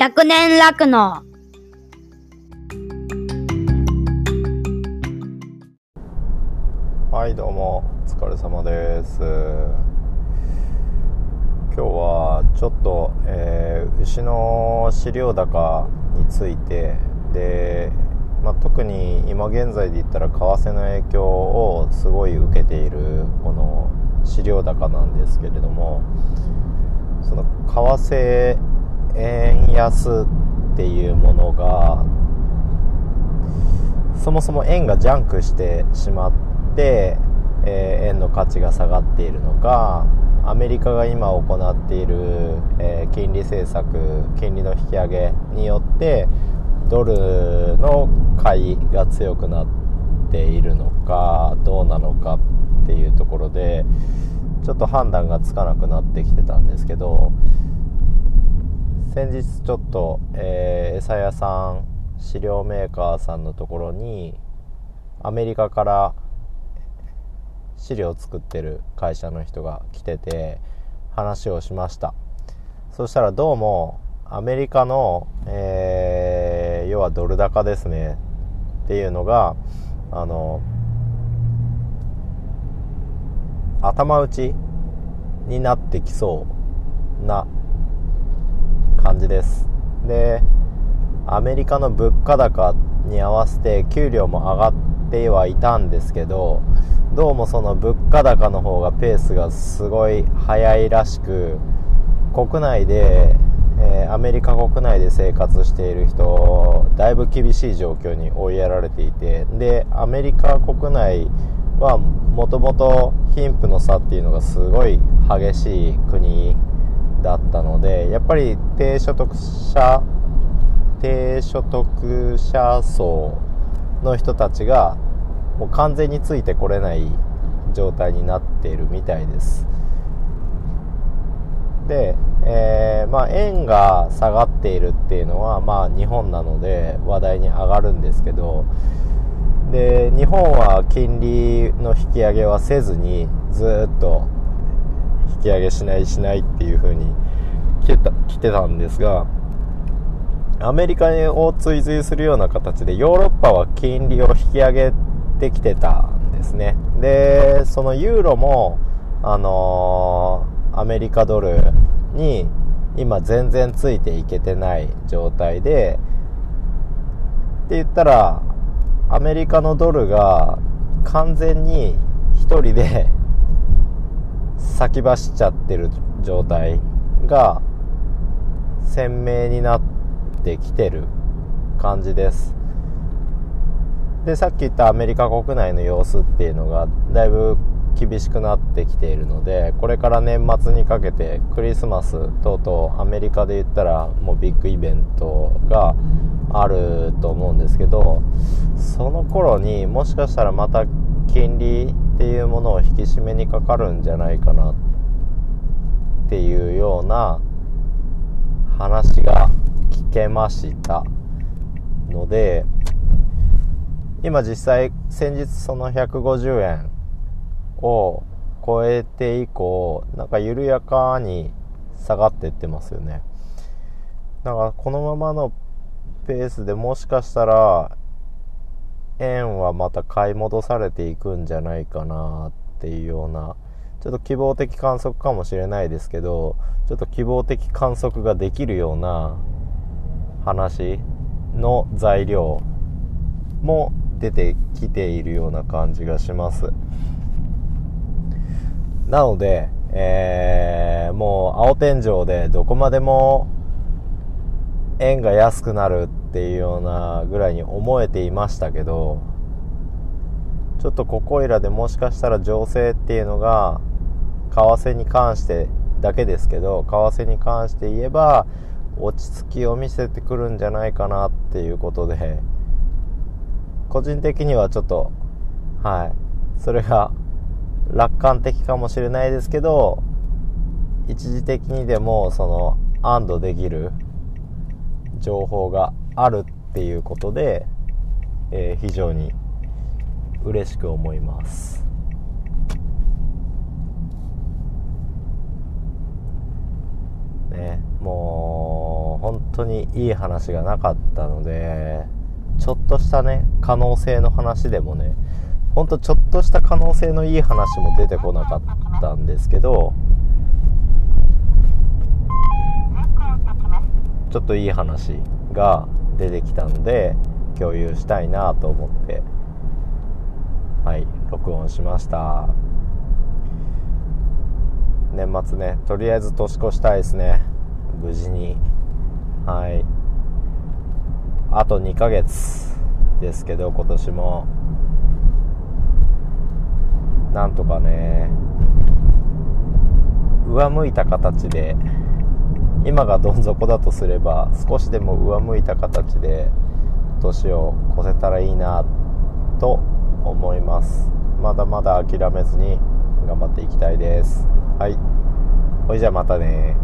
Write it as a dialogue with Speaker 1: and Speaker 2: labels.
Speaker 1: 100年楽の。
Speaker 2: はいどうもお疲れ様です。今日はちょっと、えー牛の飼料高についてで、まあ、特に今現在で言ったら為替の影響をすごい受けているこの飼料高なんですけれどもその為替円安っていうものがそもそも円がジャンクしてしまって、えー円の価値が下がっているのかアメリカが今行っている、えー金利政策金利の引き上げによってドルの買いが強くなっているのかどうなのかっていうところでちょっと判断がつかなくなってきてたんですけど先日ちょっと、えー餌屋さん飼料メーカーさんのところにアメリカから飼料を作ってる会社の人が来てて話をしました。そしたらどうもアメリカの、えー要はドル高ですねっていうのがあの頭打ちになってきそうなじです。でアメリカの物価高に合わせて給料も上がってはいたんですけどどうもその物価高の方がペースがすごい速いらしく国内で、えーアメリカ国内で生活している人だいぶ厳しい状況に追いやられていてでアメリカ国内はもともと貧富の差っていうのがすごい激しい国だったのでやっぱり低所得者低所得者層の人たちがもう完全についてこれない状態になっているみたいです。で、えーまあ、円が下がっているっていうのは、まあ、日本なので話題に上がるんですけどで日本は金利の引き上げはせずにずっと引き上げしないしないっていう風に来てた来てたんですがアメリカを追随するような形でヨーロッパは金利を引き上げてきてたんですね。でそのユーロもあのーアメリカドルに今全然ついていけてない状態でって言ったらアメリカのドルが完全に1人で先走っちゃってる状態が鮮明になってきてる感じです。でさっき言ったアメリカ国内の様子っていうのがだいぶ厳しくなってきているのでこれから年末にかけてクリスマス等々アメリカで言ったらもうビッグイベントがあると思うんですけどその頃にもしかしたらまた金利っていうものを引き締めにかかるんじゃないかなっていうような話が聞けましたので今実際先日その150円を超えて以降なんか緩やかに下がっていってますよね。だからこのままのペースでもしかしたら円はまた買い戻されていくんじゃないかなっていうようなちょっと希望的観測かもしれないですけどちょっと希望的観測ができるような話の材料も出てきているような感じがします。なので、えーもう青天井でどこまでも円が安くなるっっていうようなぐらいに思えていましたけどちょっとここいらでもしかしたら情勢っていうのが為替に関してだけですけど為替に関して言えば落ち着きを見せてくるんじゃないかなっていうことで個人的にはちょっとはい。それが楽観的かもしれないですけど一時的にでもその安堵できる情報があるっていうことで、えー非常に嬉しく思います。ねもう本当にいい話がなかったのでちょっとしたね可能性の話でもねほんとちょっとした可能性のいい話も出てこなかったんですけどちょっといい話が出てきたので共有したいなと思って。はい録音しました。年末ねとりあえず年越したいですね。無事に。はい。あと2ヶ月ですけど今年も。なんとかね上向いた形で今がどん底だとすれば少しでも上向いた形で年を越せたらいいなと思います。まだまだ諦めずに頑張っていきたいです。はい。ほいじゃあまたね